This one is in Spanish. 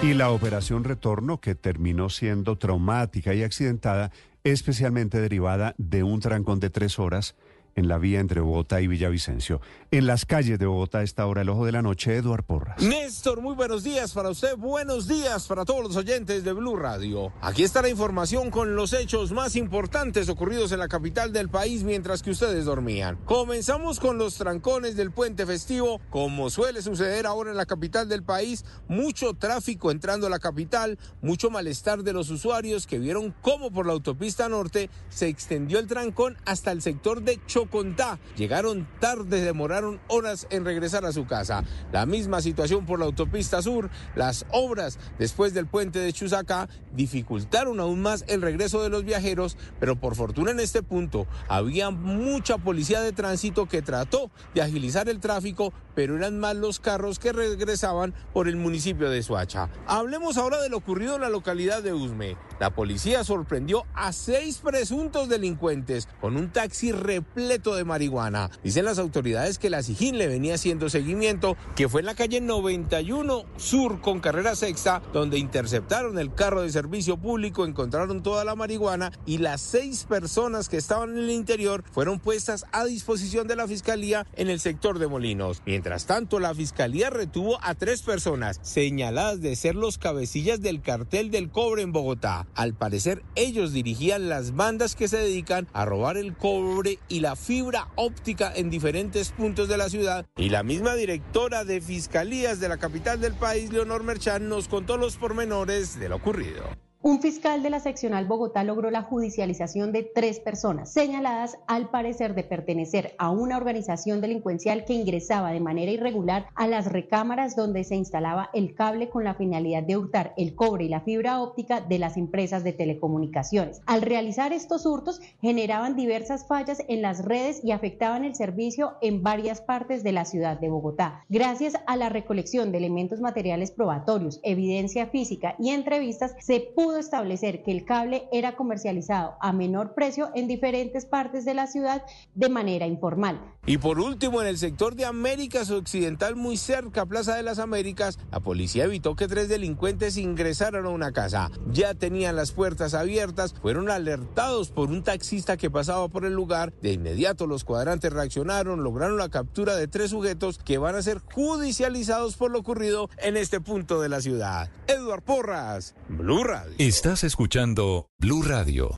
Y la operación retorno, que terminó siendo traumática y accidentada, especialmente derivada de un trancón de tres horas en la vía entre Bogotá y Villavicencio. En las calles de Bogotá a esta hora, el ojo de la noche, Eduard Porras. Néstor, muy buenos días para usted, buenos días para todos los oyentes de Blue Radio. Aquí está la información con los hechos más importantes ocurridos en la capital del país mientras que ustedes dormían. Comenzamos con los trancones del puente festivo, como suele suceder ahora en la capital del país, mucho tráfico entrando a la capital, mucho malestar de los usuarios que vieron cómo por la autopista norte se extendió el trancón hasta el sector de Choco Contá. Llegaron tarde, demoraron horas en regresar a su casa. La misma situación por la autopista sur. Las obras después del puente de Chusacá dificultaron aún más el regreso de los viajeros, pero por fortuna en este punto había mucha policía de tránsito que trató de agilizar el tráfico, pero eran más los carros que regresaban por el municipio de Suacha. Hablemos ahora de lo ocurrido en la localidad de Usme. La policía sorprendió a seis presuntos delincuentes con un taxi repleto de marihuana. Dicen las autoridades que la SIGIN le venía haciendo seguimiento, que fue en la calle 91 Sur con carrera sexta, donde interceptaron el carro de servicio público, encontraron toda la marihuana y las seis personas que estaban en el interior fueron puestas a disposición de la fiscalía en el sector de Molinos. Mientras tanto, la fiscalía retuvo a tres personas señaladas de ser los cabecillas del cartel del cobre en Bogotá. Al parecer, ellos dirigían las bandas que se dedican a robar el cobre y la fibra óptica en diferentes puntos de la ciudad. Y la misma directora de Fiscalías de la capital del país, Leonor Merchan, nos contó los pormenores de lo ocurrido. Un fiscal de la seccional Bogotá logró la judicialización de tres personas señaladas al parecer de pertenecer a una organización delincuencial que ingresaba de manera irregular a las recámaras donde se instalaba el cable con la finalidad de hurtar el cobre y la fibra óptica de las empresas de telecomunicaciones. Al realizar estos hurtos generaban diversas fallas en las redes y afectaban el servicio en varias partes de la ciudad de Bogotá. Gracias a la recolección de elementos materiales probatorios, evidencia física y entrevistas se pudo pudo establecer que el cable era comercializado a menor precio en diferentes partes de la ciudad de manera informal. Y por último, en el sector de Américas Occidental, muy cerca a Plaza de las Américas, la policía evitó que tres delincuentes ingresaran a una casa. Ya tenían las puertas abiertas, fueron alertados por un taxista que pasaba por el lugar. De inmediato los cuadrantes reaccionaron, lograron la captura de tres sujetos que van a ser judicializados por lo ocurrido en este punto de la ciudad. Eduard Porras, Blue Radio. Estás escuchando Blue Radio.